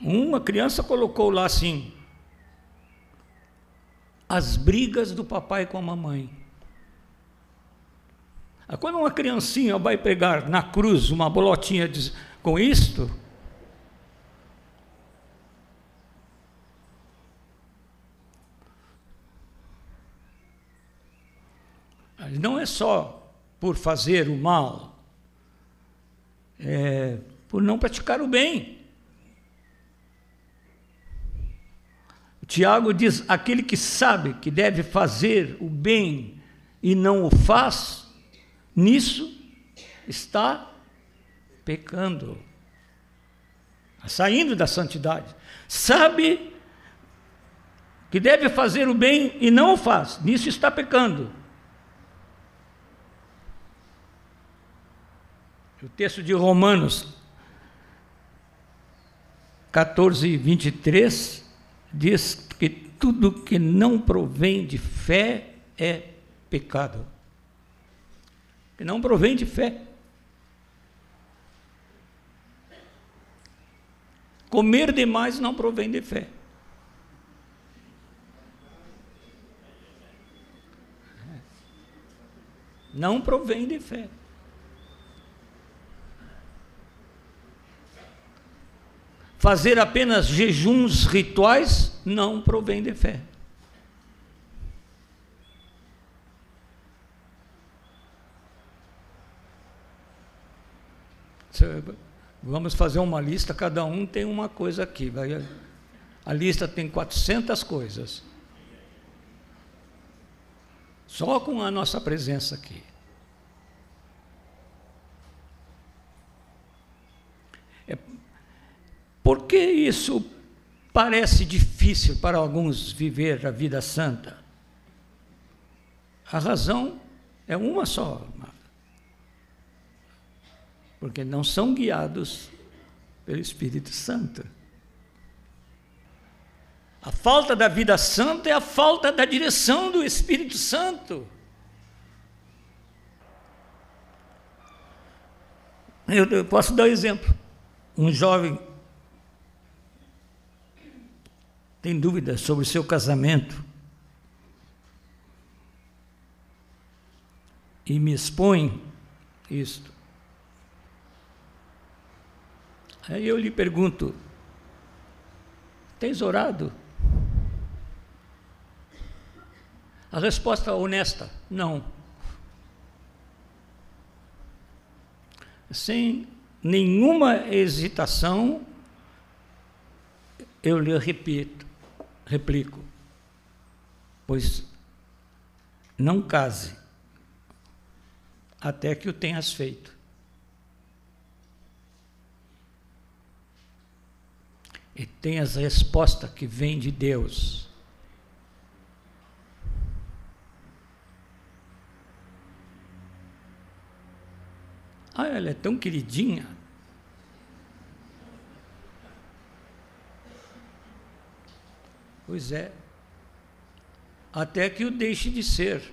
Uma criança colocou lá assim: as brigas do papai com a mamãe. Ah, quando uma criancinha vai pegar na cruz uma bolotinha com isto, não é só por fazer o mal, é por não praticar o bem. Tiago diz: aquele que sabe que deve fazer o bem e não o faz, nisso está pecando, saindo da santidade. Sabe que deve fazer o bem e não o faz, nisso está pecando. O texto de Romanos 14, 23 diz que tudo que não provém de fé é pecado. Que não provém de fé. Comer demais não provém de fé. Não provém de fé. Fazer apenas jejuns rituais não provém de fé. Vamos fazer uma lista, cada um tem uma coisa aqui. A lista tem 400 coisas. Só com a nossa presença aqui. Por que isso parece difícil para alguns viver a vida santa? A razão é uma só, porque não são guiados pelo Espírito Santo. A falta da vida santa é a falta da direção do Espírito Santo. Eu posso dar um exemplo. Um jovem tem dúvidas sobre o seu casamento e me expõe isto. Aí eu lhe pergunto: tens orado? A resposta honesta: não. Sem nenhuma hesitação, eu lhe repito: replico, pois não case até que o tenhas feito. E tenhas a resposta que vem de Deus. Ah, ela é tão queridinha. Pois é. Até que o deixe de ser.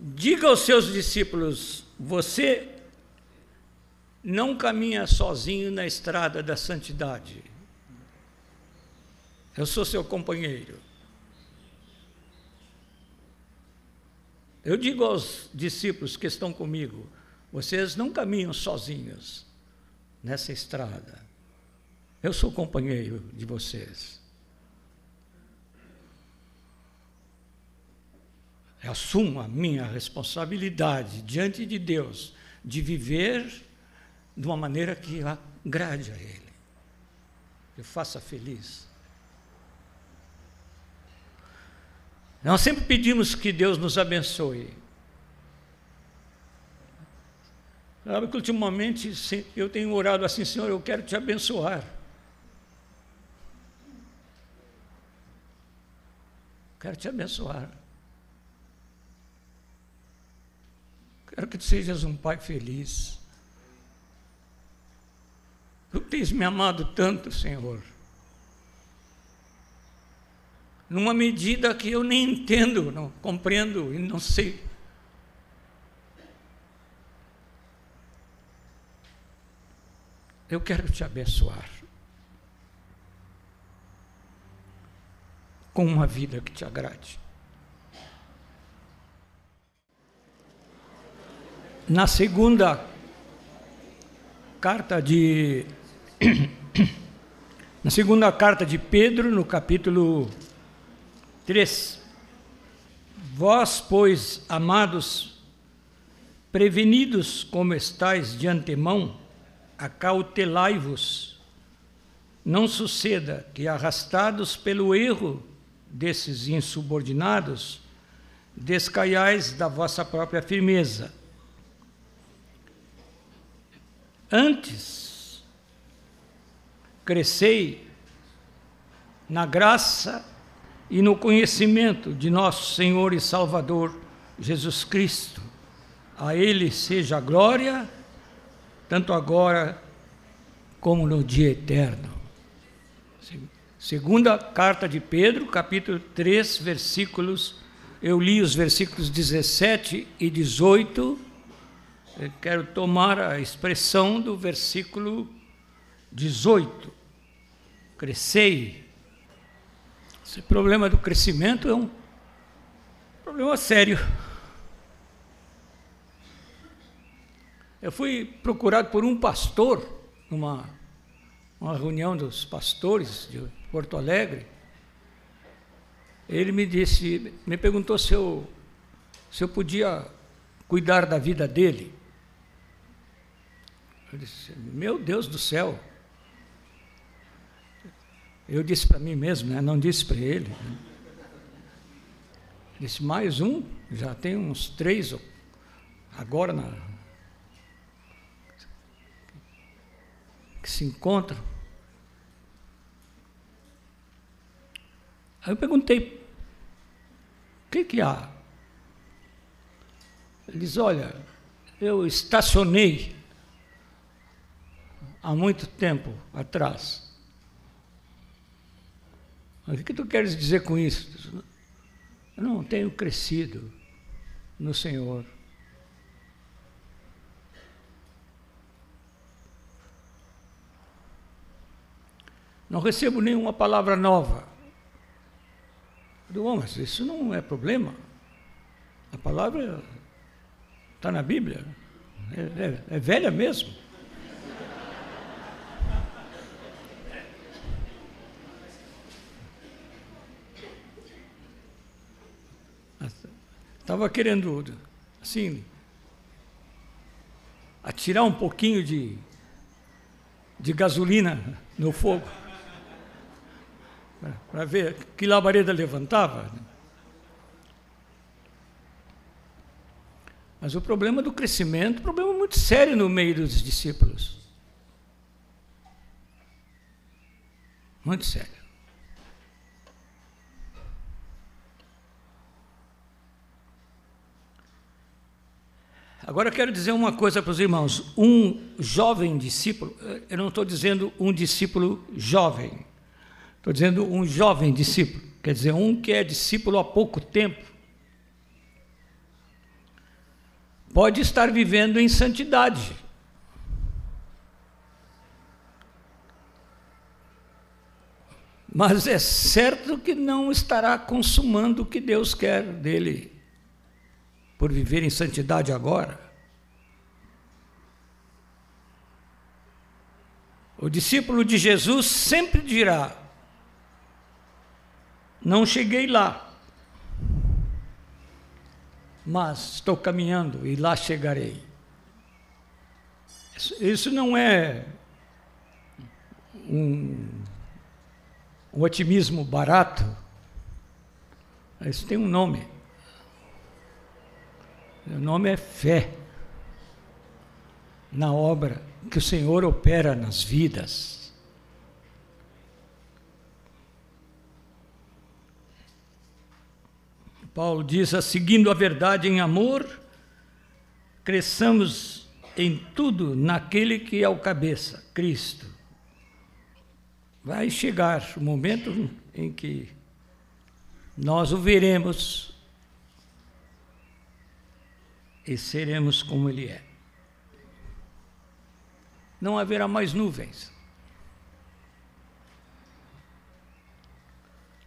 Diga aos seus discípulos: você não caminha sozinho na estrada da santidade. Eu sou seu companheiro. Eu digo aos discípulos que estão comigo: vocês não caminham sozinhos nessa estrada. Eu sou companheiro de vocês. Eu assumo a minha responsabilidade diante de Deus de viver de uma maneira que agrade a Ele, que faça feliz. Nós sempre pedimos que Deus nos abençoe. Sabe que ultimamente eu tenho orado assim, Senhor, eu quero te abençoar. Quero te abençoar. Quero que tu sejas um pai feliz. Tu tens me amado tanto, Senhor. Numa medida que eu nem entendo, não compreendo e não sei. Eu quero te abençoar com uma vida que te agrade. Na segunda carta de na segunda carta de Pedro, no capítulo 3. Vós, pois, amados, prevenidos como estáis de antemão, acautelai-vos. Não suceda que, arrastados pelo erro desses insubordinados, descaiais da vossa própria firmeza. Antes, crescei na graça e no conhecimento de nosso Senhor e Salvador Jesus Cristo. A Ele seja a glória, tanto agora como no dia eterno. Segunda carta de Pedro, capítulo 3, versículos. Eu li os versículos 17 e 18. Eu quero tomar a expressão do versículo 18. Crescei esse problema do crescimento é um problema sério. Eu fui procurado por um pastor numa uma reunião dos pastores de Porto Alegre. Ele me disse, me perguntou se eu, se eu podia cuidar da vida dele. Eu disse, meu Deus do céu, eu disse para mim mesmo, né? não disse para ele. Né? Disse, mais um, já tem uns três agora na, que se encontram. Aí eu perguntei, o que, que há? Ele diz, olha, eu estacionei há muito tempo atrás o que tu queres dizer com isso? Eu não tenho crescido no Senhor. Não recebo nenhuma palavra nova. Eu digo, oh, mas isso não é problema. A palavra está na Bíblia. É, é, é velha mesmo. Estava querendo, assim, atirar um pouquinho de, de gasolina no fogo, para ver que labareda levantava. Mas o problema do crescimento, um problema muito sério no meio dos discípulos. Muito sério. Agora eu quero dizer uma coisa para os irmãos. Um jovem discípulo, eu não estou dizendo um discípulo jovem, estou dizendo um jovem discípulo, quer dizer, um que é discípulo há pouco tempo, pode estar vivendo em santidade. Mas é certo que não estará consumando o que Deus quer dele por viver em santidade agora. O discípulo de Jesus sempre dirá: Não cheguei lá, mas estou caminhando e lá chegarei. Isso não é um, um otimismo barato, isso tem um nome. O nome é fé na obra que o Senhor opera nas vidas. Paulo diz: seguindo a verdade em amor, cresçamos em tudo naquele que é o cabeça, Cristo. Vai chegar o momento em que nós o veremos e seremos como Ele é. Não haverá mais nuvens.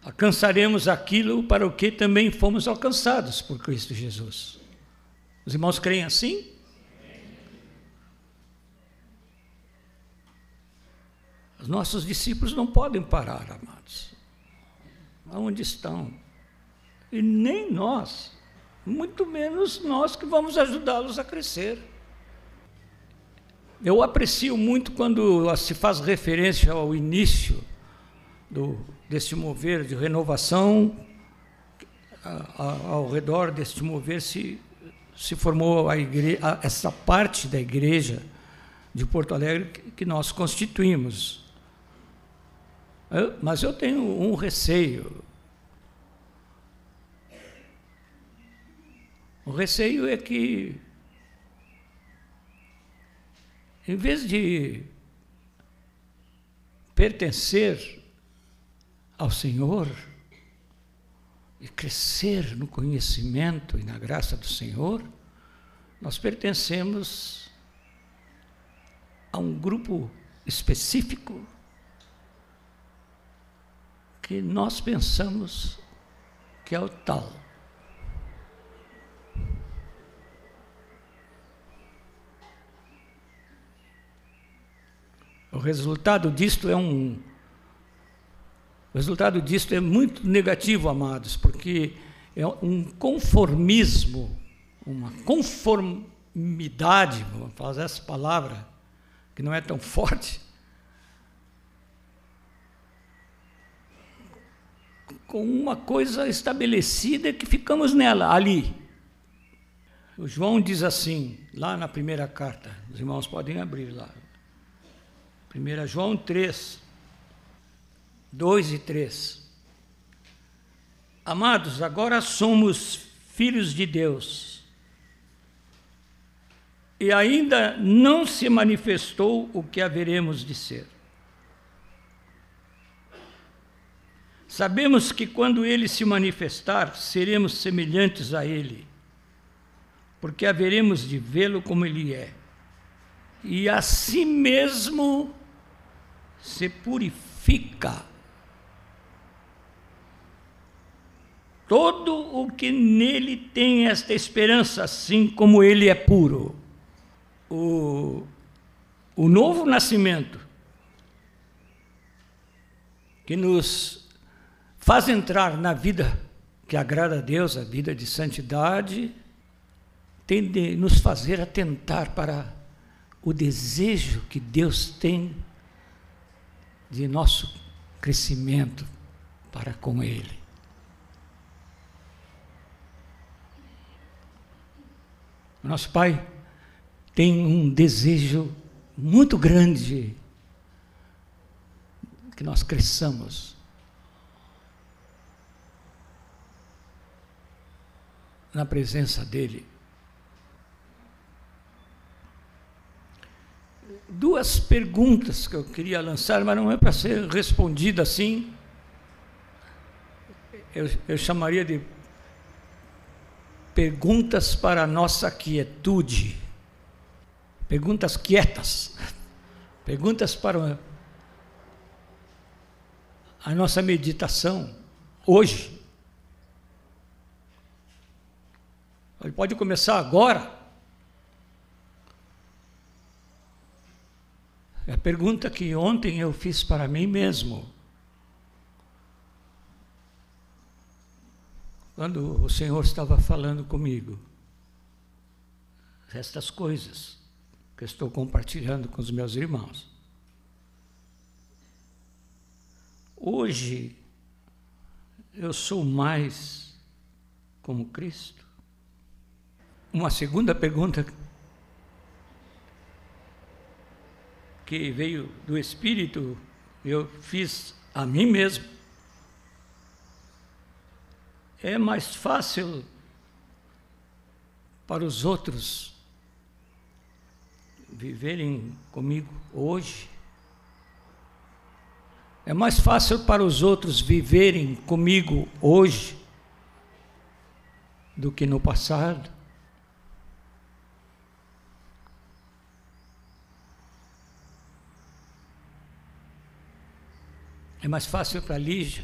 Alcançaremos aquilo para o que também fomos alcançados por Cristo Jesus. Os irmãos creem assim? Os nossos discípulos não podem parar, amados. Aonde estão? E nem nós, muito menos nós que vamos ajudá-los a crescer. Eu aprecio muito quando se faz referência ao início do, deste mover de renovação, ao redor deste mover se, se formou a igreja, essa parte da igreja de Porto Alegre que nós constituímos. Mas eu tenho um receio. O receio é que, em vez de pertencer ao Senhor e crescer no conhecimento e na graça do Senhor, nós pertencemos a um grupo específico que nós pensamos que é o tal. O resultado disto é um o resultado disso é muito negativo, amados, porque é um conformismo, uma conformidade, vamos falar essa palavra, que não é tão forte, com uma coisa estabelecida que ficamos nela, ali. O João diz assim, lá na primeira carta, os irmãos podem abrir lá. 1 João 3, 2 e 3. Amados, agora somos filhos de Deus. E ainda não se manifestou o que haveremos de ser. Sabemos que quando ele se manifestar, seremos semelhantes a ele, porque haveremos de vê-lo como ele é. E assim mesmo se purifica todo o que nele tem esta esperança, assim como ele é puro. O, o novo nascimento, que nos faz entrar na vida que agrada a Deus, a vida de santidade, tem de nos fazer atentar para o desejo que Deus tem de nosso crescimento para com Ele. Nosso Pai tem um desejo muito grande que nós cresçamos na presença dEle. Duas perguntas que eu queria lançar, mas não é para ser respondida assim. Eu, eu chamaria de perguntas para a nossa quietude, perguntas quietas, perguntas para a nossa meditação hoje. Ele pode começar agora. É a pergunta que ontem eu fiz para mim mesmo. quando o Senhor estava falando comigo. Estas coisas que estou compartilhando com os meus irmãos. Hoje, eu sou mais como Cristo? Uma segunda pergunta que veio do Espírito, eu fiz a mim mesmo é mais fácil para os outros viverem comigo hoje. É mais fácil para os outros viverem comigo hoje do que no passado. É mais fácil para Lígia.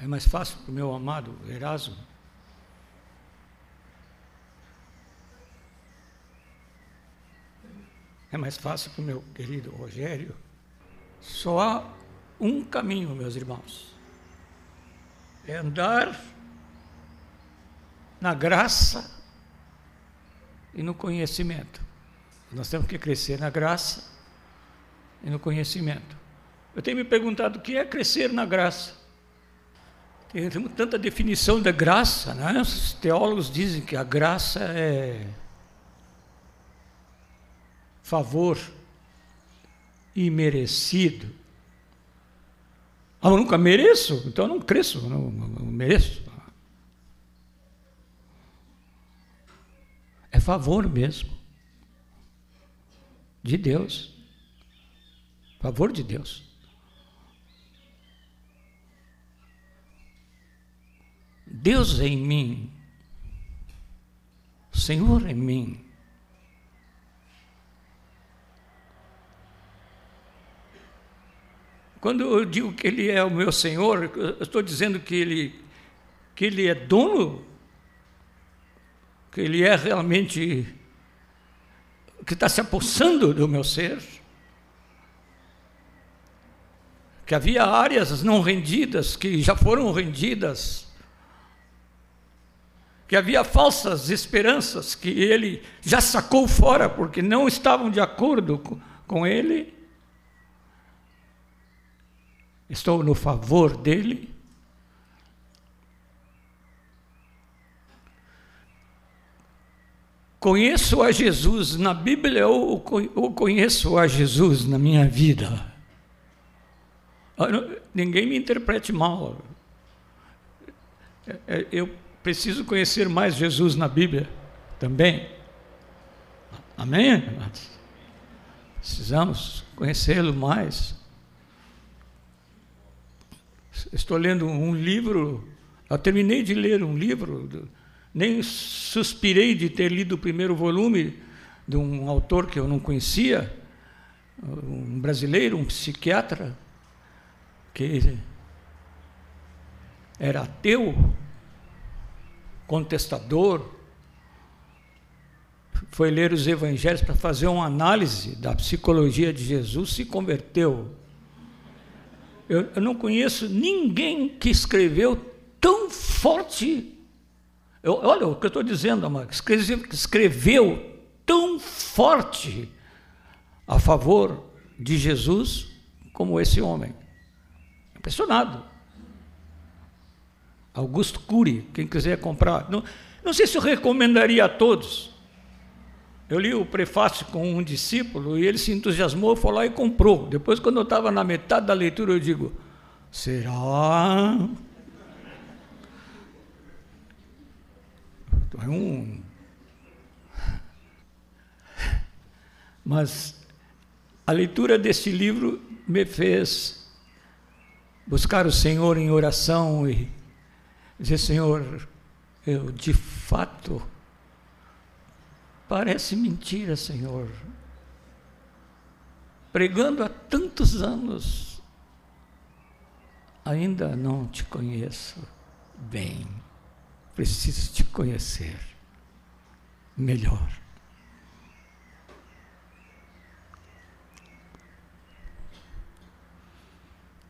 É mais fácil para o meu amado Erasmo. É mais fácil para o meu querido Rogério. Só há um caminho, meus irmãos. É andar na graça e no conhecimento. Nós temos que crescer na graça e no conhecimento. Eu tenho me perguntado o que é crescer na graça. Temos tanta definição da graça, né? Os teólogos dizem que a graça é favor imerecido. Ah, eu nunca mereço, então eu não cresço, não, não mereço. É favor mesmo de Deus. Favor de Deus. Deus em mim, Senhor em mim. Quando eu digo que Ele é o meu Senhor, eu estou dizendo que Ele, que ele é dono, que Ele é realmente que está se apossando do meu ser, que havia áreas não rendidas que já foram rendidas, que havia falsas esperanças que ele já sacou fora porque não estavam de acordo com ele. Estou no favor dele. Conheço a Jesus na Bíblia ou, conheço a Jesus na minha vida? Ninguém me interprete mal. É, é, eu preciso conhecer mais Jesus na Bíblia também. Amém? Precisamos conhecê-lo mais. Estou lendo um livro, eu terminei de ler um livro nem suspirei de ter lido o primeiro volume de um autor que eu não conhecia, um brasileiro, um psiquiatra, que era ateu, contestador, foi ler os evangelhos para fazer uma análise da psicologia de Jesus, se converteu. Eu, eu não conheço ninguém que escreveu tão forte eu, olha o que eu estou dizendo, amado, escreveu, escreveu tão forte a favor de Jesus como esse homem. Impressionado. Augusto Cury, quem quiser comprar. Não, não sei se eu recomendaria a todos. Eu li o prefácio com um discípulo e ele se entusiasmou, foi lá e comprou. Depois, quando eu estava na metade da leitura, eu digo: será? É um. Mas a leitura deste livro me fez buscar o Senhor em oração e dizer: Senhor, eu de fato. Parece mentira, Senhor. Pregando há tantos anos, ainda não te conheço bem preciso te conhecer melhor.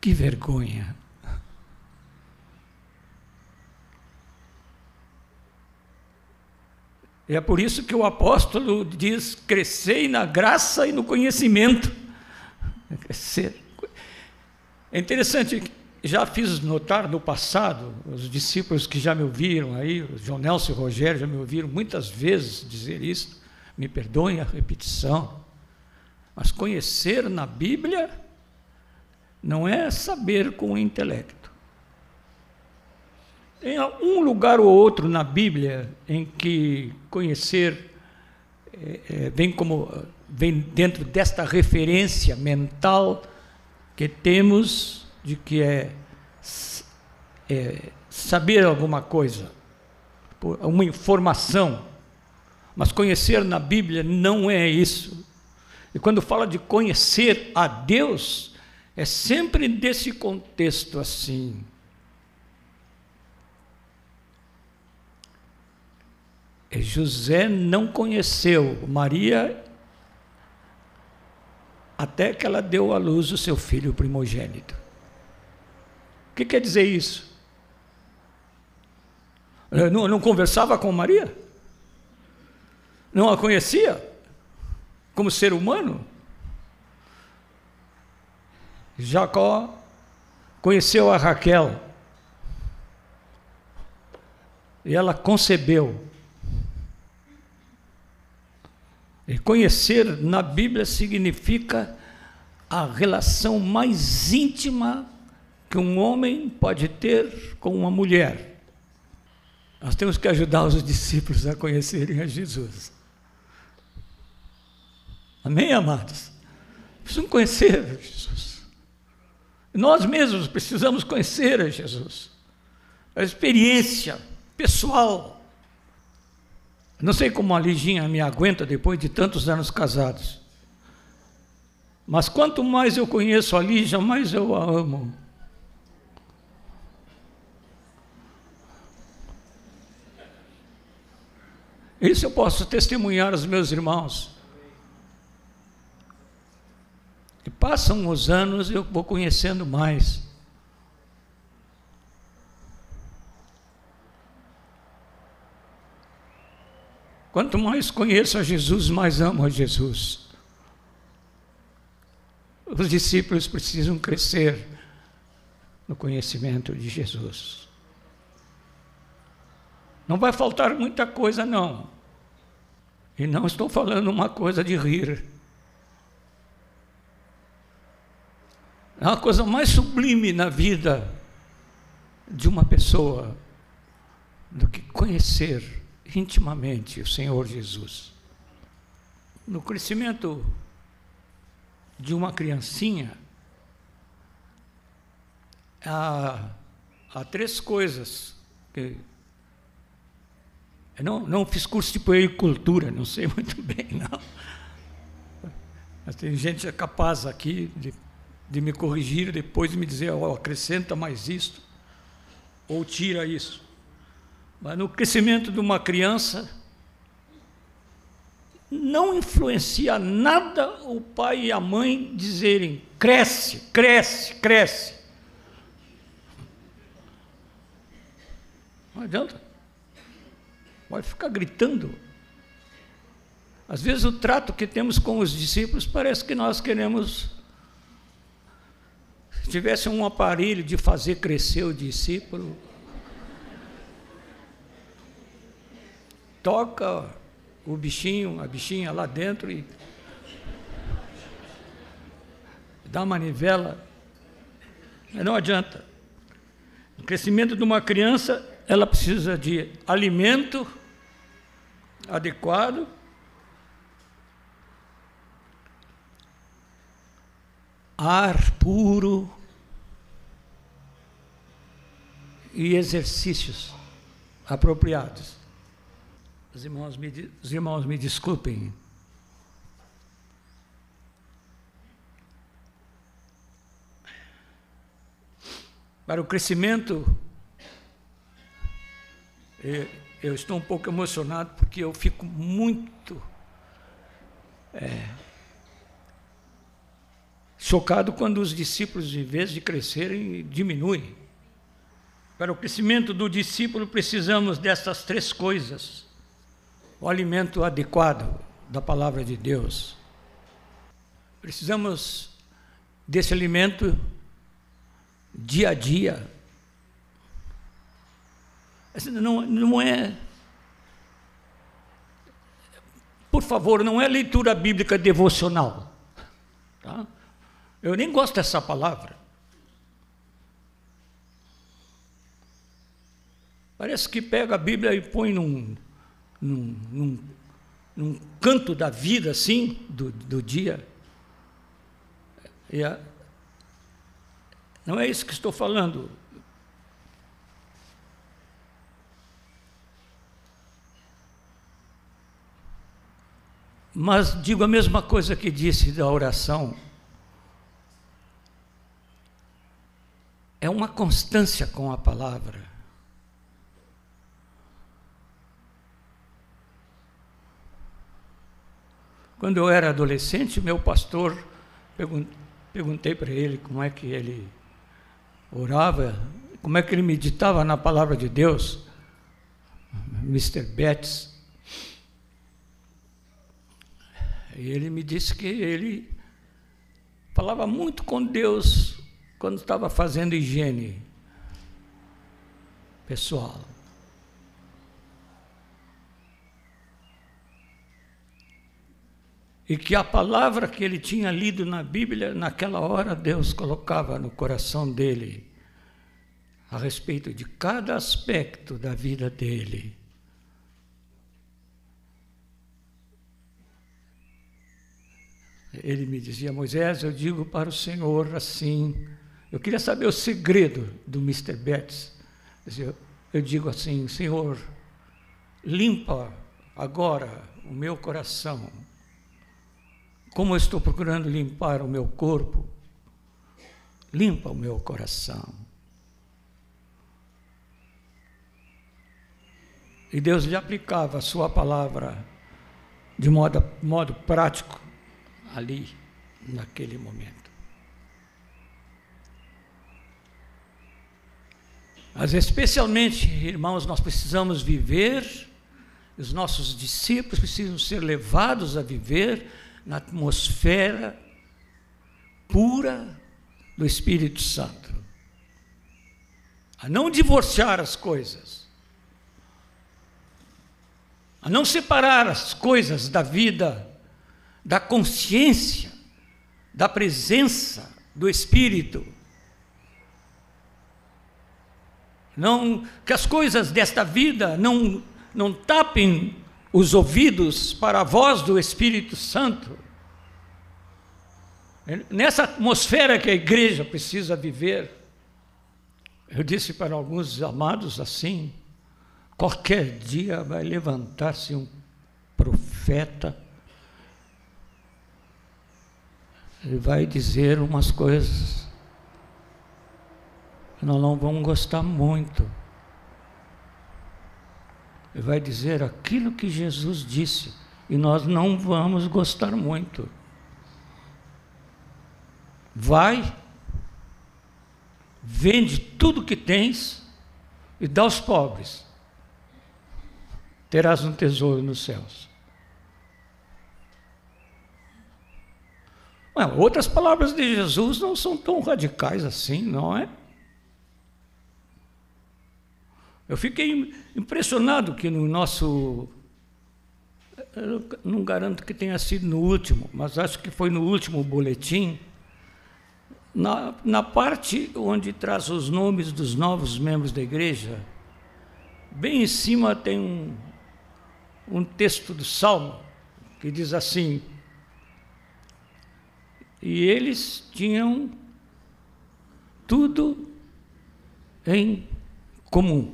Que vergonha. É por isso que o apóstolo diz: crescei na graça e no conhecimento. Crescer. É interessante já fiz notar no passado, os discípulos que já me ouviram aí, o João Nelson e o Rogério já me ouviram muitas vezes dizer isso, me perdoem a repetição, mas conhecer na Bíblia não é saber com o intelecto. Tem um lugar ou outro na Bíblia em que conhecer é, é, vem como vem dentro desta referência mental que temos de que é é, saber alguma coisa, uma informação, mas conhecer na Bíblia não é isso. E quando fala de conhecer a Deus, é sempre desse contexto assim. José não conheceu Maria até que ela deu à luz o seu filho primogênito. Que quer dizer isso? Não, não conversava com Maria? Não a conhecia como ser humano? Jacó conheceu a Raquel e ela concebeu. E conhecer na Bíblia significa a relação mais íntima que um homem pode ter com uma mulher. Nós temos que ajudar os discípulos a conhecerem a Jesus. Amém, amados? Precisam conhecer Jesus. Nós mesmos precisamos conhecer a Jesus. A experiência pessoal. Não sei como a Liginha me aguenta depois de tantos anos casados. Mas quanto mais eu conheço a Lígia, mais eu a amo. Isso eu posso testemunhar aos meus irmãos. E passam os anos, eu vou conhecendo mais. Quanto mais conheço a Jesus, mais amo a Jesus. Os discípulos precisam crescer no conhecimento de Jesus. Não vai faltar muita coisa, não. E não estou falando uma coisa de rir. É a coisa mais sublime na vida de uma pessoa do que conhecer intimamente o Senhor Jesus. No crescimento de uma criancinha, há, há três coisas que eu não, não fiz curso de puericultura, não sei muito bem, não. Mas tem gente capaz aqui de, de me corrigir e depois me dizer, oh, acrescenta mais isto, ou tira isso. Mas no crescimento de uma criança, não influencia nada o pai e a mãe dizerem cresce, cresce, cresce. Não adianta. Pode ficar gritando. Às vezes o trato que temos com os discípulos parece que nós queremos. Se tivesse um aparelho de fazer crescer o discípulo, toca o bichinho, a bichinha lá dentro e dá manivela. Não adianta. O crescimento de uma criança, ela precisa de alimento adequado. Ar puro e exercícios apropriados. Os irmãos me, os irmãos me desculpem. Para o crescimento eu estou um pouco emocionado porque eu fico muito é, chocado quando os discípulos, em vez de crescerem, diminuem. Para o crescimento do discípulo, precisamos dessas três coisas: o alimento adequado da palavra de Deus. Precisamos desse alimento dia a dia não, não é. Por favor, não é leitura bíblica devocional. Tá? Eu nem gosto dessa palavra. Parece que pega a Bíblia e põe num, num, num, num canto da vida, assim, do, do dia. A, não é isso que estou falando. Mas digo a mesma coisa que disse da oração. É uma constância com a palavra. Quando eu era adolescente, meu pastor, perguntei para ele como é que ele orava, como é que ele meditava na palavra de Deus, Mr. Betts. E ele me disse que ele falava muito com Deus quando estava fazendo higiene pessoal. E que a palavra que ele tinha lido na Bíblia, naquela hora, Deus colocava no coração dele a respeito de cada aspecto da vida dele. Ele me dizia, Moisés, eu digo para o Senhor assim. Eu queria saber o segredo do Mr. Betts. Eu digo assim, Senhor, limpa agora o meu coração como eu estou procurando limpar o meu corpo, limpa o meu coração. E Deus lhe aplicava a sua palavra de modo, modo prático ali, naquele momento. Mas especialmente, irmãos, nós precisamos viver, os nossos discípulos precisam ser levados a viver na atmosfera pura do Espírito Santo. A não divorciar as coisas. A não separar as coisas da vida, da consciência, da presença do Espírito. Não, que as coisas desta vida não, não tapem os ouvidos para a voz do Espírito Santo. Nessa atmosfera que a igreja precisa viver, eu disse para alguns amados assim: qualquer dia vai levantar-se um profeta e vai dizer umas coisas que nós não vamos gostar muito vai dizer aquilo que Jesus disse, e nós não vamos gostar muito. Vai, vende tudo que tens e dá aos pobres. Terás um tesouro nos céus. Outras palavras de Jesus não são tão radicais assim, não é? Eu fiquei impressionado que no nosso. Eu não garanto que tenha sido no último, mas acho que foi no último boletim. Na, na parte onde traz os nomes dos novos membros da igreja, bem em cima tem um, um texto do Salmo que diz assim: E eles tinham tudo em comum.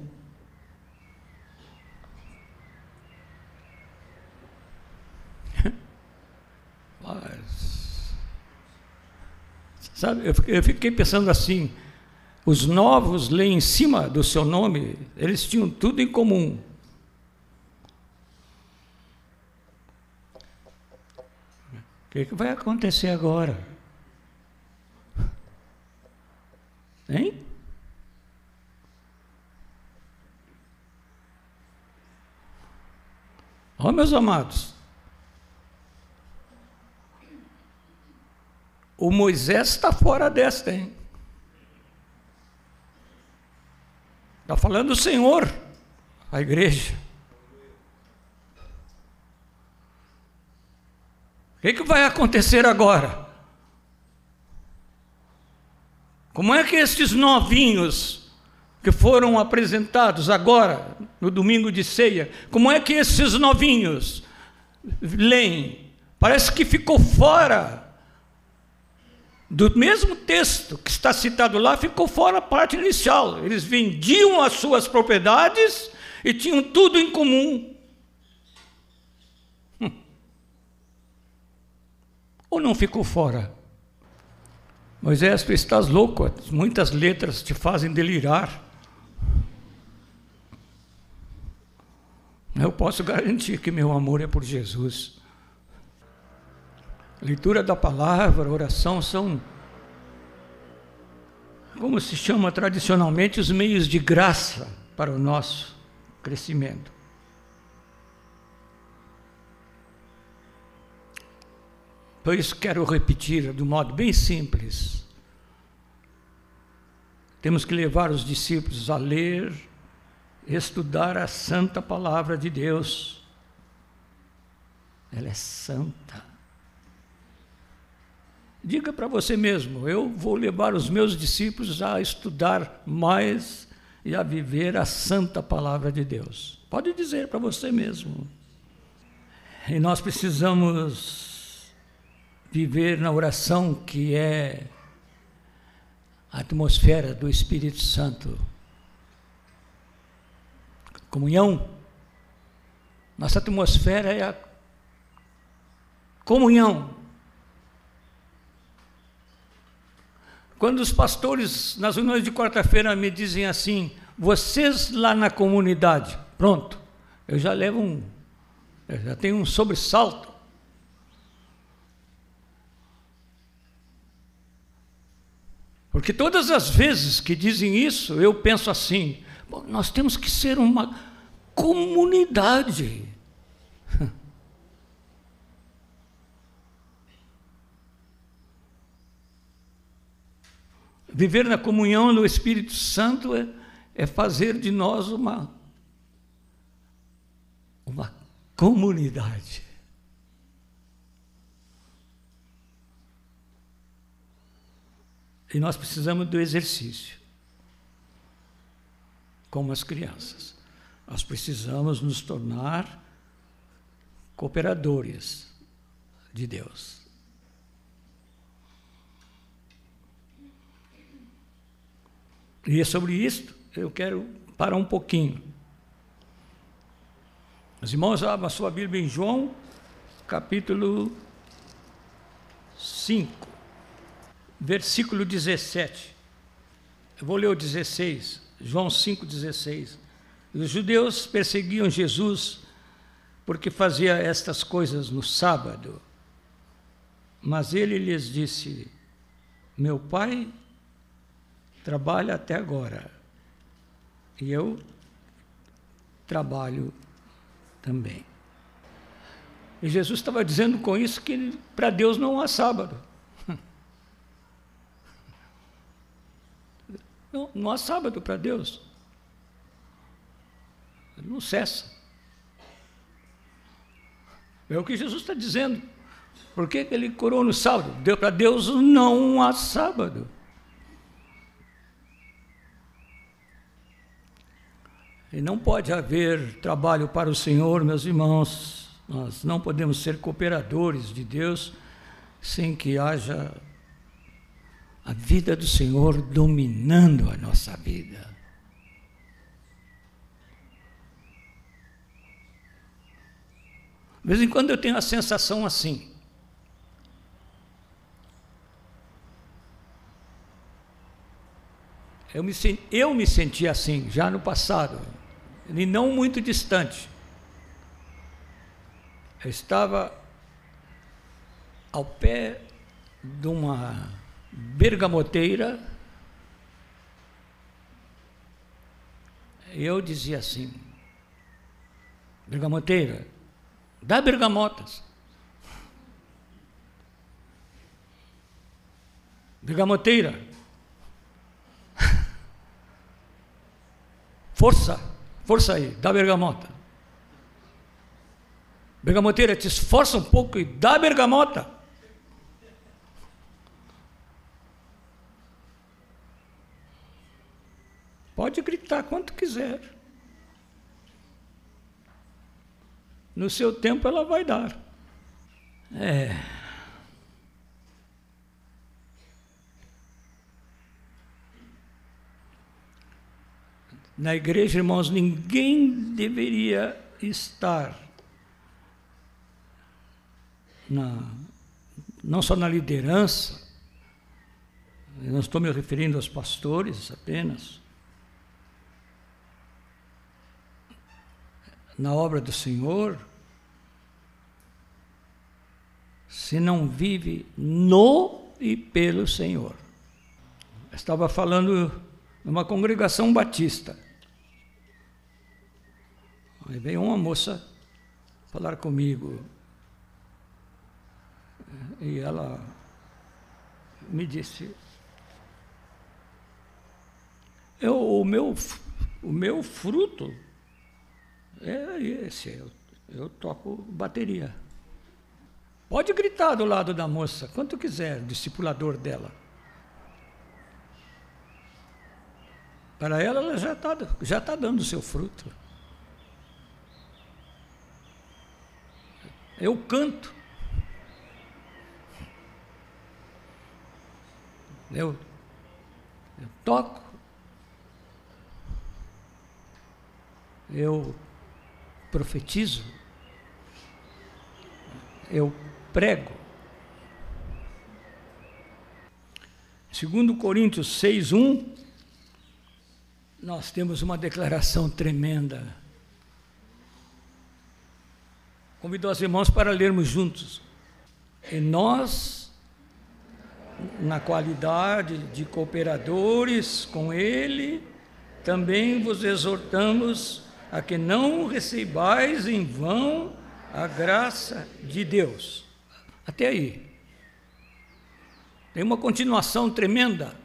Mas, sabe, eu fiquei pensando assim: os novos leem em cima do seu nome, eles tinham tudo em comum. Que, que vai acontecer agora? Hein? Ó, oh, meus amados, O Moisés está fora desta, hein? Está falando o Senhor, a igreja. Que, que vai acontecer agora? Como é que estes novinhos que foram apresentados agora, no domingo de ceia, como é que esses novinhos leem? Parece que ficou fora do mesmo texto que está citado lá, ficou fora a parte inicial. Eles vendiam as suas propriedades e tinham tudo em comum. Ou não ficou fora? Moisés, tu estás louco, muitas letras te fazem delirar. Eu posso garantir que meu amor é por Jesus. Leitura da palavra, oração são, como se chama tradicionalmente, os meios de graça para o nosso crescimento. Por isso quero repetir de um modo bem simples. Temos que levar os discípulos a ler, estudar a santa palavra de Deus. Ela é santa. Diga para você mesmo: eu vou levar os meus discípulos a estudar mais e a viver a santa palavra de Deus. Pode dizer para você mesmo. E nós precisamos viver na oração que é a atmosfera do Espírito Santo. Comunhão. Nossa atmosfera é a comunhão. Quando os pastores nas reuniões de quarta-feira me dizem assim, vocês lá na comunidade, pronto, eu já levo um, eu já tenho um sobressalto. Porque todas as vezes que dizem isso, eu penso assim: bom, nós temos que ser uma comunidade. Viver na comunhão do Espírito Santo é, é fazer de nós uma, uma comunidade. E nós precisamos do exercício, como as crianças. Nós precisamos nos tornar cooperadores de Deus. E é sobre isso eu quero parar um pouquinho. Os irmãos abram a sua Bíblia em João, capítulo 5 versículo 17. Eu vou ler o 16, João 5,16. Os judeus perseguiam Jesus porque fazia estas coisas no sábado. Mas ele lhes disse: Meu pai trabalha até agora, e eu trabalho também. E Jesus estava dizendo com isso que para Deus não há sábado. Não, não há sábado para Deus. Ele não cessa. É o que Jesus está dizendo. Por que ele curou no sábado? Deu para Deus não há sábado. E não pode haver trabalho para o Senhor, meus irmãos. Nós não podemos ser cooperadores de Deus sem que haja a vida do Senhor dominando a nossa vida. De vez em quando eu tenho a sensação assim. Eu me, eu me senti assim já no passado, e não muito distante. Eu estava ao pé de uma bergamoteira, eu dizia assim: bergamoteira, dá bergamotas. Bergamoteira, força, força aí, dá bergamota. Bergamoteira, te esforça um pouco e dá bergamota. Pode gritar quanto quiser. No seu tempo ela vai dar. É. Na igreja, irmãos, ninguém deveria estar na, não só na liderança, eu não estou me referindo aos pastores apenas, na obra do Senhor, se não vive no e pelo Senhor. estava falando numa congregação batista. Aí veio uma moça falar comigo. E ela me disse: eu, o, meu, o meu fruto é esse, eu, eu toco bateria. Pode gritar do lado da moça, quanto quiser, discipulador dela. Para ela, ela já está já tá dando o seu fruto. Eu canto. Eu, eu toco. Eu profetizo. Eu prego. Segundo Coríntios 6:1, nós temos uma declaração tremenda. Convido os irmãos para lermos juntos. E nós, na qualidade de cooperadores com Ele, também vos exortamos a que não recebais em vão a graça de Deus. Até aí. Tem uma continuação tremenda.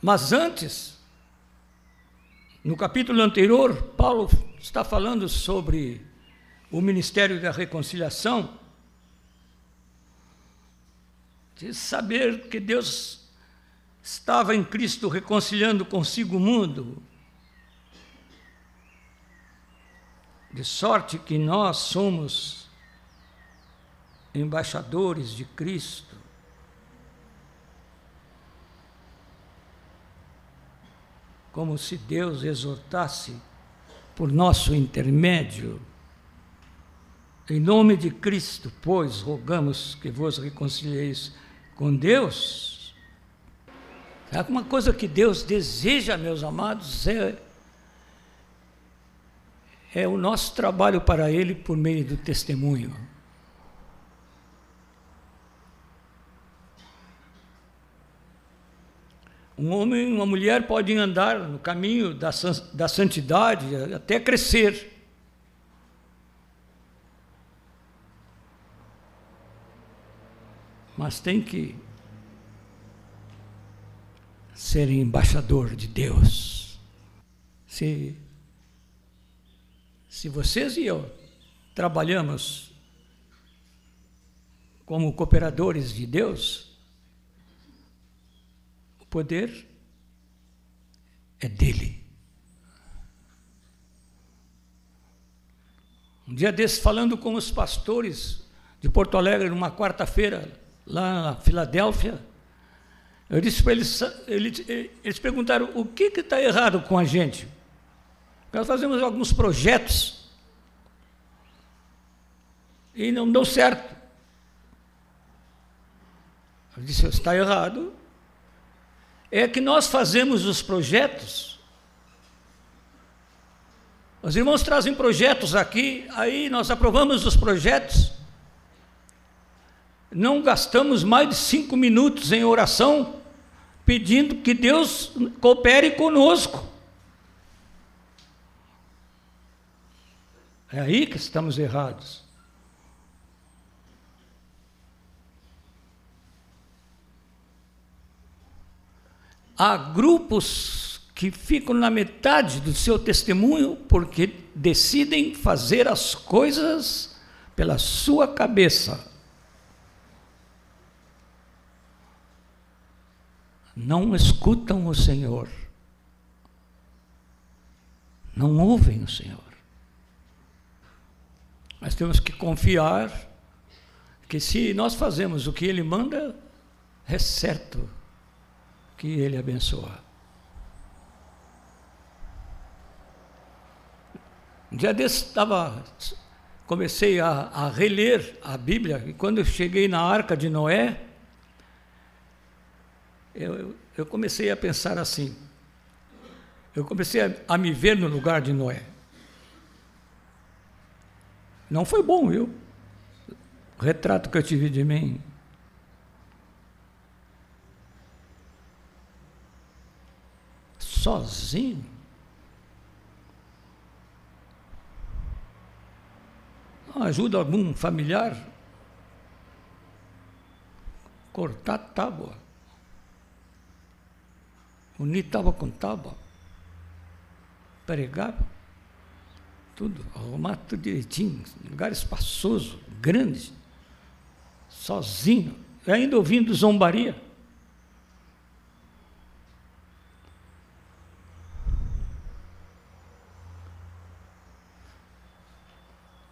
Mas antes, no capítulo anterior, Paulo está falando sobre o ministério da reconciliação, de saber que Deus estava em Cristo reconciliando consigo o mundo, de sorte que nós somos embaixadores de Cristo. Como se Deus exortasse por nosso intermédio. Em nome de Cristo, pois, rogamos que vos reconcilieis com Deus. É uma coisa que Deus deseja, meus amados, é, é o nosso trabalho para Ele por meio do testemunho. Um homem e uma mulher podem andar no caminho da, da santidade até crescer. Mas tem que ser embaixador de Deus. Se, se vocês e eu trabalhamos como cooperadores de Deus, poder é dele. Um dia desses, falando com os pastores de Porto Alegre, numa quarta-feira, lá na Filadélfia, eu disse para eles, eles, eles perguntaram o que está errado com a gente. Nós fazemos alguns projetos e não deu certo. Eu disse, está errado, é que nós fazemos os projetos. Os irmãos trazem projetos aqui, aí nós aprovamos os projetos. Não gastamos mais de cinco minutos em oração, pedindo que Deus coopere conosco. É aí que estamos errados. há grupos que ficam na metade do seu testemunho porque decidem fazer as coisas pela sua cabeça. Não escutam o Senhor. Não ouvem o Senhor. Mas temos que confiar que se nós fazemos o que Ele manda, é certo que Ele abençoa. Um dia desse estava comecei a, a reler a Bíblia, e quando eu cheguei na arca de Noé, eu, eu comecei a pensar assim. Eu comecei a, a me ver no lugar de Noé. Não foi bom, viu? O retrato que eu tive de mim. Sozinho. Ajuda algum familiar? Cortar tábua. Unir tábua com tábua. Pregar. Tudo. Arrumar tudo direitinho. Lugar espaçoso, grande. Sozinho. E ainda ouvindo zombaria.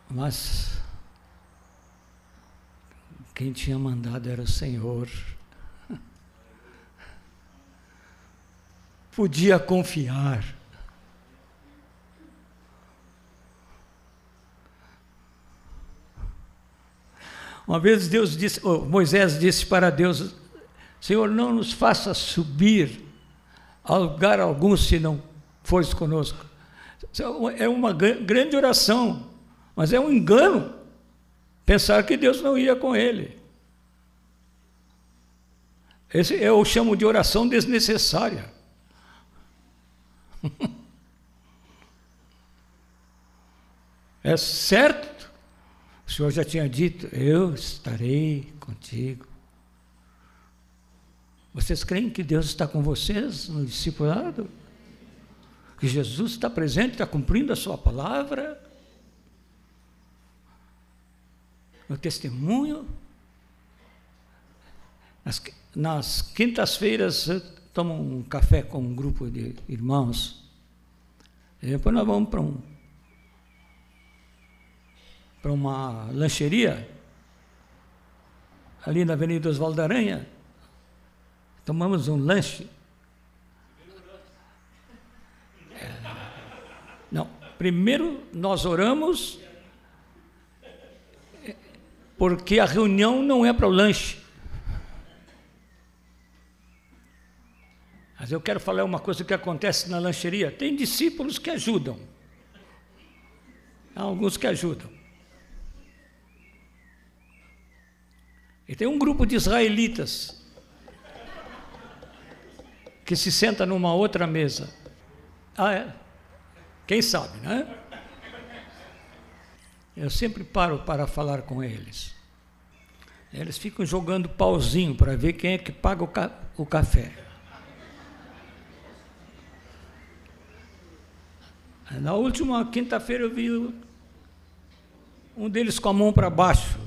Mas quem tinha mandado era o Senhor. Podia confiar. Uma vez Deus disse, oh, Moisés disse para Deus: Senhor, não nos faça subir a lugar algum se não fores conosco. É uma grande oração. Mas é um engano pensar que Deus não ia com ele. Esse eu chamo de oração desnecessária. é certo. O Senhor já tinha dito: Eu estarei contigo. Vocês creem que Deus está com vocês no discipulado? Que Jesus está presente, está cumprindo a sua palavra? no testemunho. Nas, nas quintas-feiras eu tomo um café com um grupo de irmãos. E depois nós vamos para um para uma lancheria ali na Avenida Oswaldo Aranha. Tomamos um lanche. É, não, primeiro nós oramos porque a reunião não é para o lanche. Mas eu quero falar uma coisa que acontece na lancheria. Tem discípulos que ajudam. Há alguns que ajudam. E tem um grupo de israelitas que se senta numa outra mesa. Ah, é? Quem sabe, né? Eu sempre paro para falar com eles. Eles ficam jogando pauzinho para ver quem é que paga o, ca o café. Na última quinta-feira eu vi um deles com a mão para baixo.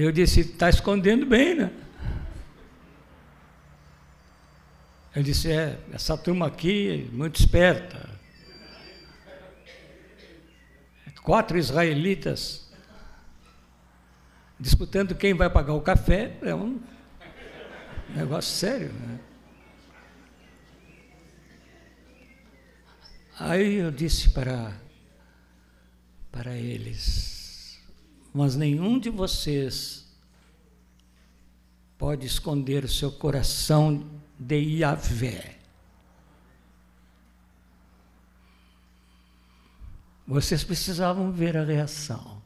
Eu disse, está escondendo bem, né? Ele disse: É, essa turma aqui, muito esperta. Quatro israelitas disputando quem vai pagar o café, é um negócio sério. Né? Aí eu disse para, para eles: Mas nenhum de vocês pode esconder o seu coração de Yahvé. Vocês precisavam ver a reação.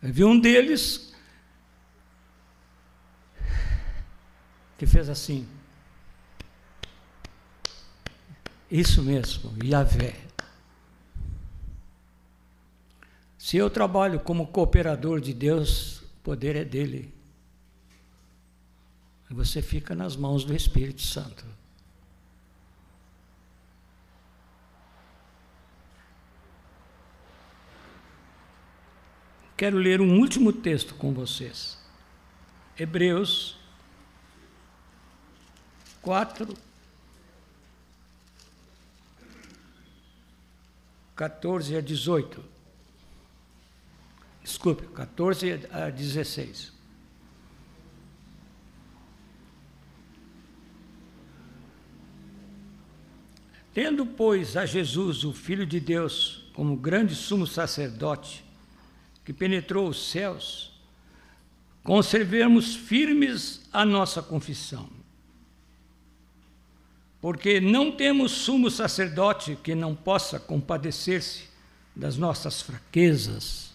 Vi um deles que fez assim. Isso mesmo, Yahvé. Se eu trabalho como cooperador de Deus, o poder é dele. Você fica nas mãos do Espírito Santo. Quero ler um último texto com vocês. Hebreus 4, 14 a 18. Desculpe, 14 a 16. Tendo, pois, a Jesus, o Filho de Deus, como grande sumo sacerdote, que penetrou os céus, conservemos firmes a nossa confissão. Porque não temos sumo sacerdote que não possa compadecer-se das nossas fraquezas.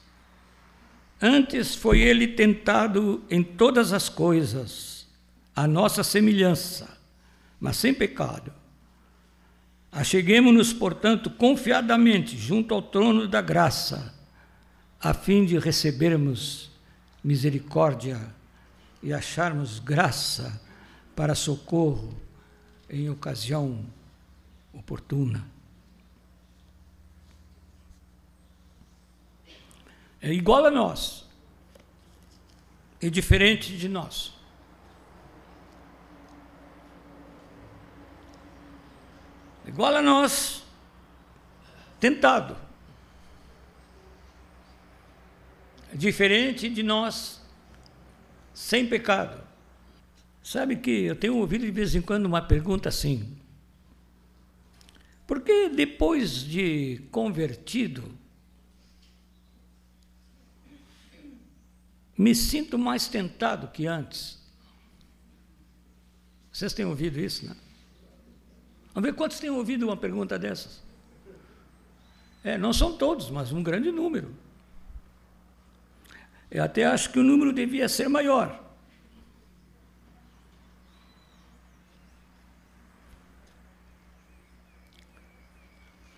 Antes foi ele tentado em todas as coisas, a nossa semelhança, mas sem pecado. Acheguemos-nos, portanto, confiadamente junto ao trono da graça, a fim de recebermos misericórdia e acharmos graça para socorro em ocasião oportuna. É igual a nós, é diferente de nós. igual a nós, tentado. Diferente de nós, sem pecado. Sabe que eu tenho ouvido de vez em quando uma pergunta assim: por que depois de convertido, me sinto mais tentado que antes? Vocês têm ouvido isso, né? Vamos ver quantos têm ouvido uma pergunta dessas. É, não são todos, mas um grande número. Eu até acho que o número devia ser maior.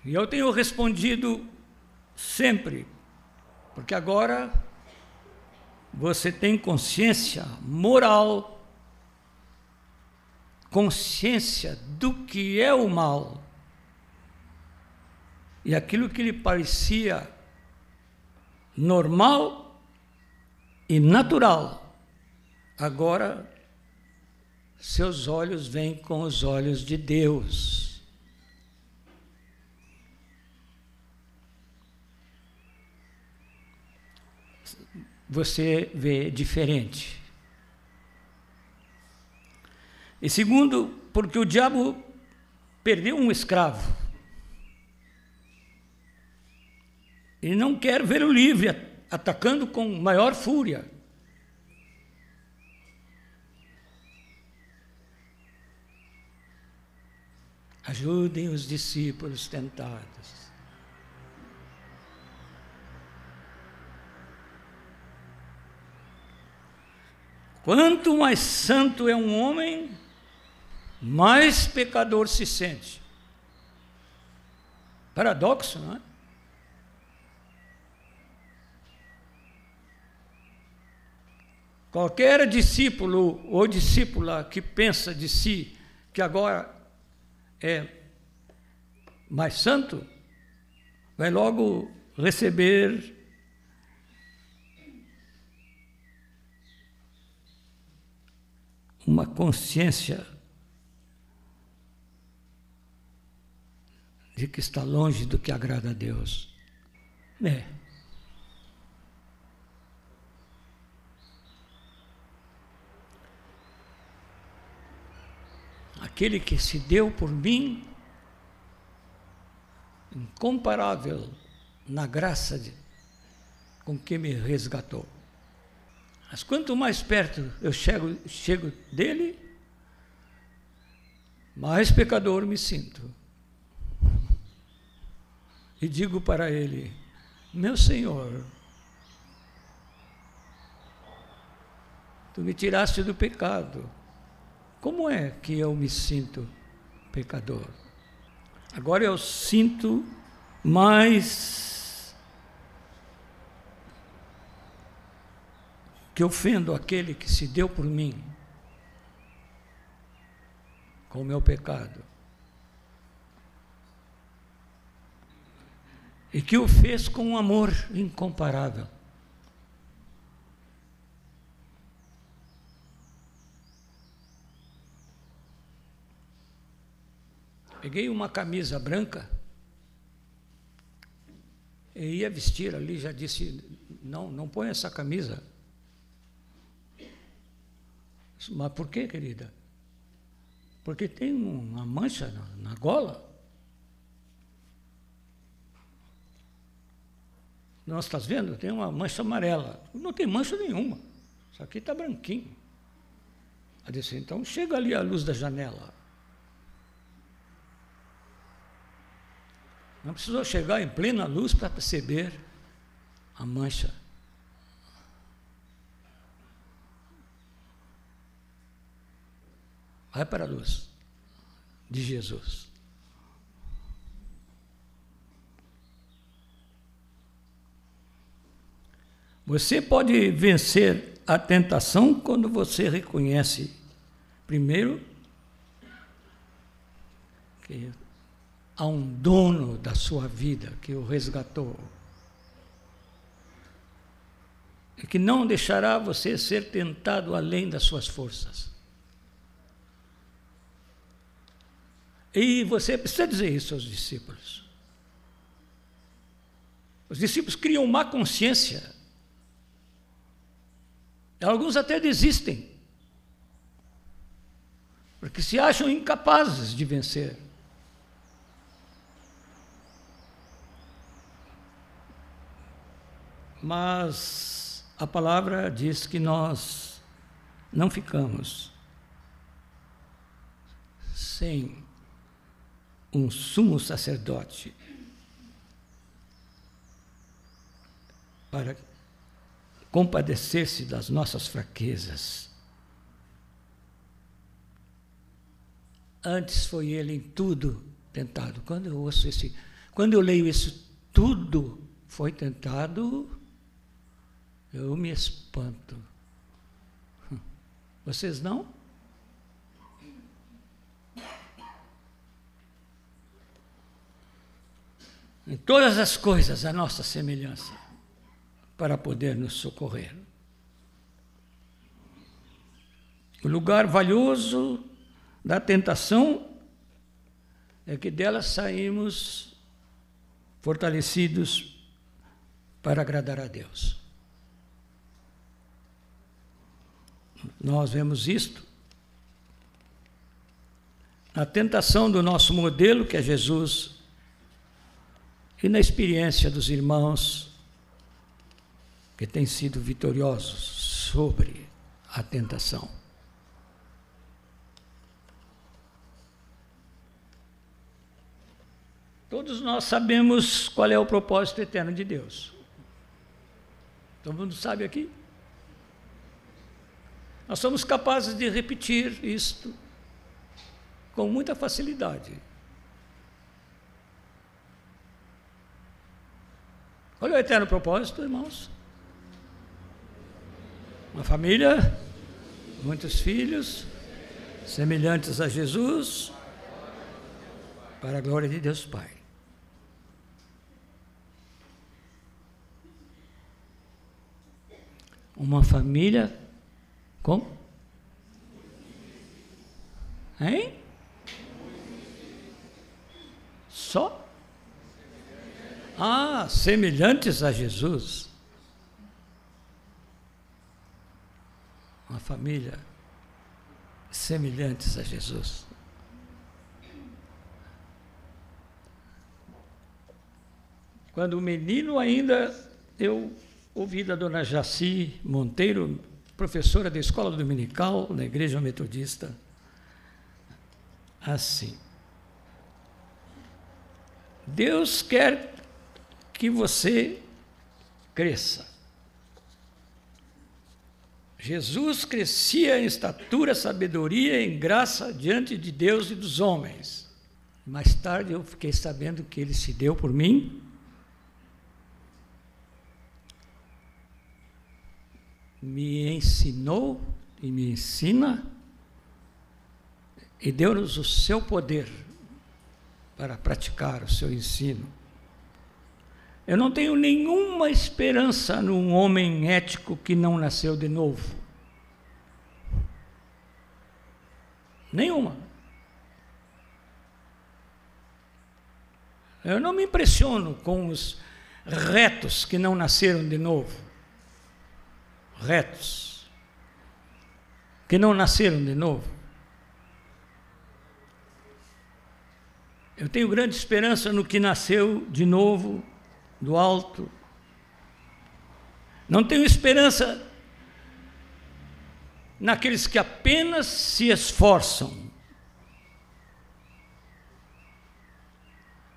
E eu tenho respondido sempre, porque agora você tem consciência moral consciência do que é o mal. E aquilo que lhe parecia normal e natural, agora seus olhos veem com os olhos de Deus. Você vê diferente. E segundo, porque o diabo perdeu um escravo. Ele não quer ver o livre atacando com maior fúria. Ajudem os discípulos tentados. Quanto mais santo é um homem, mais pecador se sente. Paradoxo, não é? Qualquer discípulo ou discípula que pensa de si que agora é mais santo, vai logo receber uma consciência de que está longe do que agrada a Deus. É. Aquele que se deu por mim, incomparável na graça de, com que me resgatou. Mas quanto mais perto eu chego, chego dele, mais pecador me sinto e digo para ele: Meu Senhor, tu me tiraste do pecado. Como é que eu me sinto pecador? Agora eu sinto mais que ofendo aquele que se deu por mim com o meu pecado. e que o fez com um amor incomparável. Peguei uma camisa branca e ia vestir ali, já disse, não, não põe essa camisa. Mas por quê, querida? Porque tem uma mancha na, na gola. Nós estás vendo? Tem uma mancha amarela. Não tem mancha nenhuma. Isso aqui está branquinho. A disse, então chega ali a luz da janela. Não precisou chegar em plena luz para perceber a mancha. Vai para a luz de Jesus. Você pode vencer a tentação quando você reconhece, primeiro, que há um dono da sua vida que o resgatou. E que não deixará você ser tentado além das suas forças. E você precisa dizer isso aos discípulos. Os discípulos criam má consciência Alguns até desistem, porque se acham incapazes de vencer. Mas a palavra diz que nós não ficamos sem um sumo sacerdote para compadecer-se das nossas fraquezas. Antes foi ele em tudo tentado. Quando eu ouço esse, quando eu leio isso, tudo foi tentado, eu me espanto. Vocês não? Em todas as coisas a nossa semelhança para poder nos socorrer. O lugar valioso da tentação é que dela saímos fortalecidos para agradar a Deus. Nós vemos isto na tentação do nosso modelo, que é Jesus, e na experiência dos irmãos que têm sido vitoriosos sobre a tentação. Todos nós sabemos qual é o propósito eterno de Deus. Todo mundo sabe aqui? Nós somos capazes de repetir isto com muita facilidade. Olha o eterno propósito, irmãos. Uma família, muitos filhos, semelhantes a Jesus, para a glória de Deus Pai. Uma família com? Hein? Só? Ah, semelhantes a Jesus. uma família semelhantes a Jesus. Quando o menino ainda, eu ouvi da dona Jaci Monteiro, professora da escola dominical na igreja metodista, assim. Deus quer que você cresça. Jesus crescia em estatura, sabedoria, em graça diante de Deus e dos homens. Mais tarde eu fiquei sabendo que ele se deu por mim. Me ensinou e me ensina e deu-nos o seu poder para praticar o seu ensino. Eu não tenho nenhuma esperança num homem ético que não nasceu de novo. Nenhuma. Eu não me impressiono com os retos que não nasceram de novo. Retos. Que não nasceram de novo. Eu tenho grande esperança no que nasceu de novo do alto Não tenho esperança naqueles que apenas se esforçam.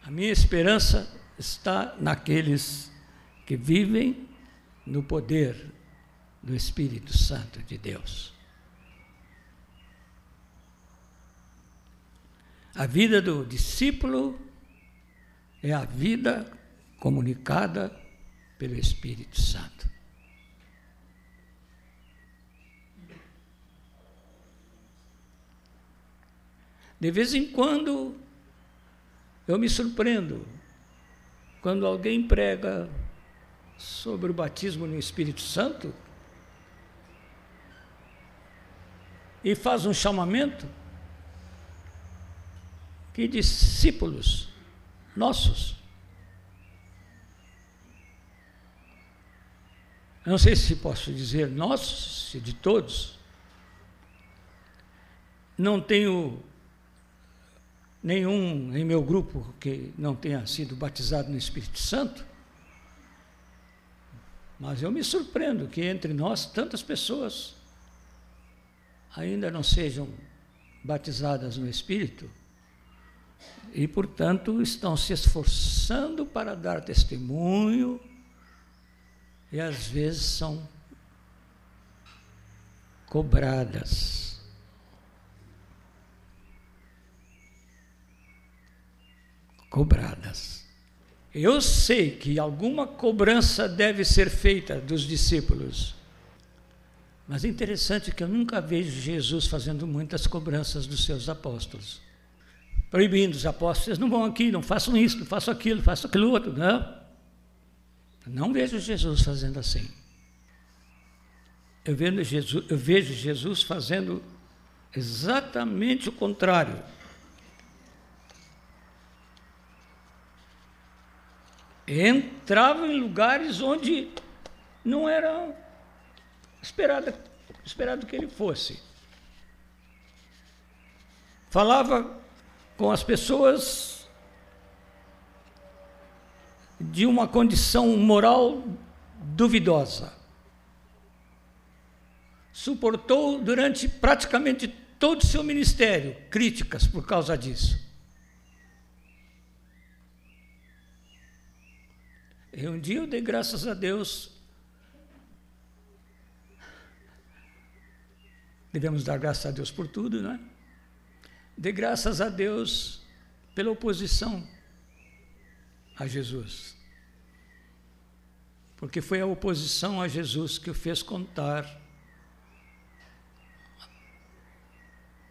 A minha esperança está naqueles que vivem no poder do Espírito Santo de Deus. A vida do discípulo é a vida comunicada pelo Espírito Santo. De vez em quando, eu me surpreendo quando alguém prega sobre o batismo no Espírito Santo e faz um chamamento que discípulos nossos. Eu não sei se posso dizer nossos, se de todos. Não tenho nenhum em meu grupo que não tenha sido batizado no Espírito Santo, mas eu me surpreendo que entre nós tantas pessoas ainda não sejam batizadas no Espírito e, portanto, estão se esforçando para dar testemunho e às vezes são cobradas cobradas. Eu sei que alguma cobrança deve ser feita dos discípulos. Mas é interessante que eu nunca vejo Jesus fazendo muitas cobranças dos seus apóstolos. Proibindo os apóstolos, vocês não vão aqui, não façam isso, não façam aquilo, façam aquilo outro. Não. Não vejo Jesus fazendo assim. Eu vejo Jesus, eu vejo Jesus fazendo exatamente o contrário. entrava em lugares onde não era esperado, esperado que ele fosse. Falava com as pessoas de uma condição moral duvidosa. Suportou durante praticamente todo o seu ministério críticas por causa disso. E um dia eu dei graças a Deus. Devemos dar graças a Deus por tudo, não é? Dei graças a Deus pela oposição a Jesus. Porque foi a oposição a Jesus que o fez contar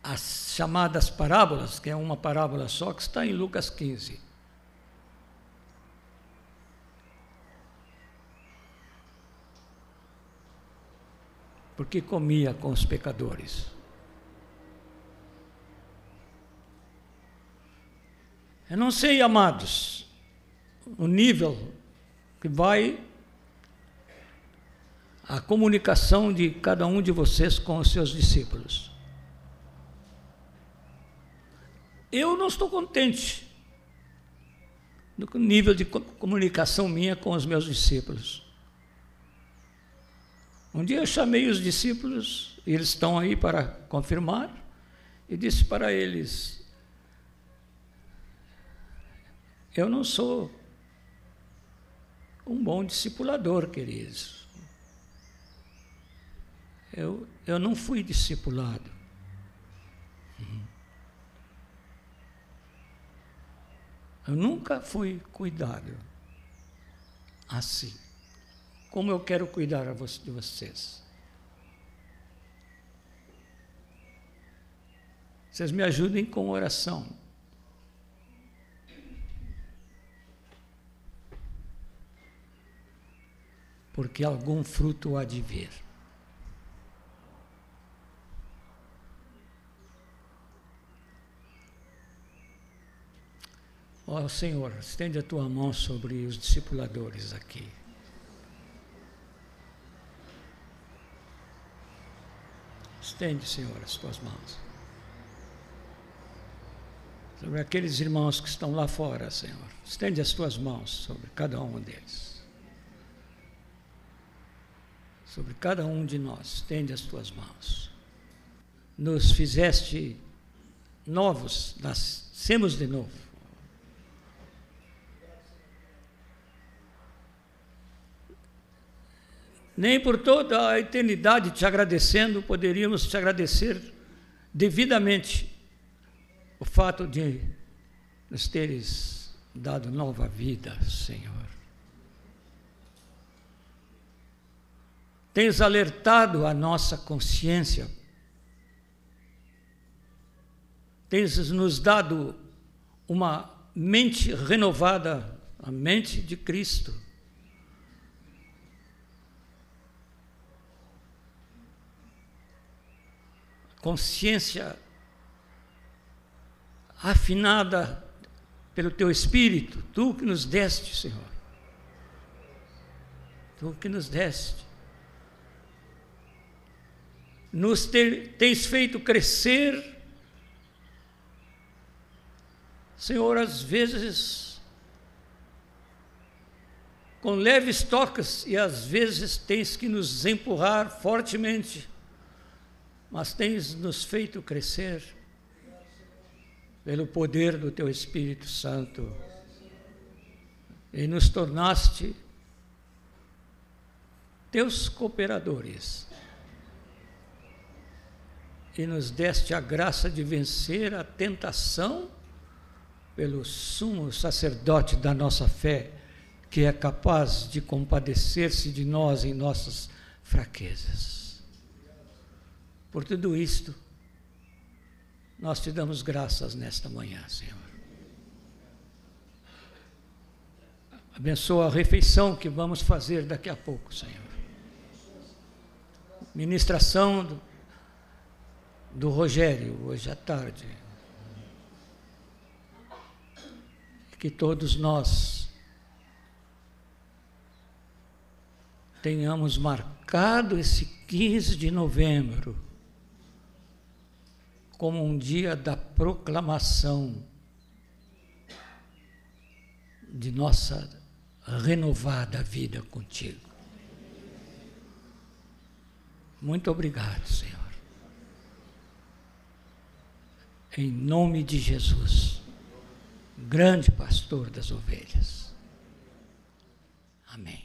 as chamadas parábolas, que é uma parábola só, que está em Lucas 15. porque comia com os pecadores. Eu não sei, amados, o nível que vai a comunicação de cada um de vocês com os seus discípulos. Eu não estou contente no nível de comunicação minha com os meus discípulos. Um dia eu chamei os discípulos, e eles estão aí para confirmar, e disse para eles: Eu não sou um bom discipulador, queridos. Eu, eu não fui discipulado. Eu nunca fui cuidado assim como eu quero cuidar de vocês. Vocês me ajudem com oração. Porque algum fruto há de vir. Ó oh, Senhor, estende a tua mão sobre os discipuladores aqui. Estende, Senhor, as tuas mãos. Sobre aqueles irmãos que estão lá fora, Senhor. Estende as tuas mãos sobre cada um deles. Sobre cada um de nós. Estende as tuas mãos. Nos fizeste novos, nascemos de novo. Nem por toda a eternidade te agradecendo, poderíamos te agradecer devidamente o fato de nos teres dado nova vida, Senhor. Tens alertado a nossa consciência, tens nos dado uma mente renovada, a mente de Cristo. Consciência afinada pelo teu Espírito, tu que nos deste, Senhor. Tu que nos deste. Nos tens feito crescer, Senhor, às vezes com leves tocas e às vezes tens que nos empurrar fortemente, mas tens nos feito crescer pelo poder do teu Espírito Santo. E nos tornaste teus cooperadores. E nos deste a graça de vencer a tentação pelo sumo sacerdote da nossa fé, que é capaz de compadecer-se de nós em nossas fraquezas. Por tudo isto, nós te damos graças nesta manhã, Senhor. Abençoa a refeição que vamos fazer daqui a pouco, Senhor. Ministração do, do Rogério, hoje à tarde. Que todos nós tenhamos marcado esse 15 de novembro como um dia da proclamação de nossa renovada vida contigo. Muito obrigado, Senhor. Em nome de Jesus, grande pastor das ovelhas. Amém.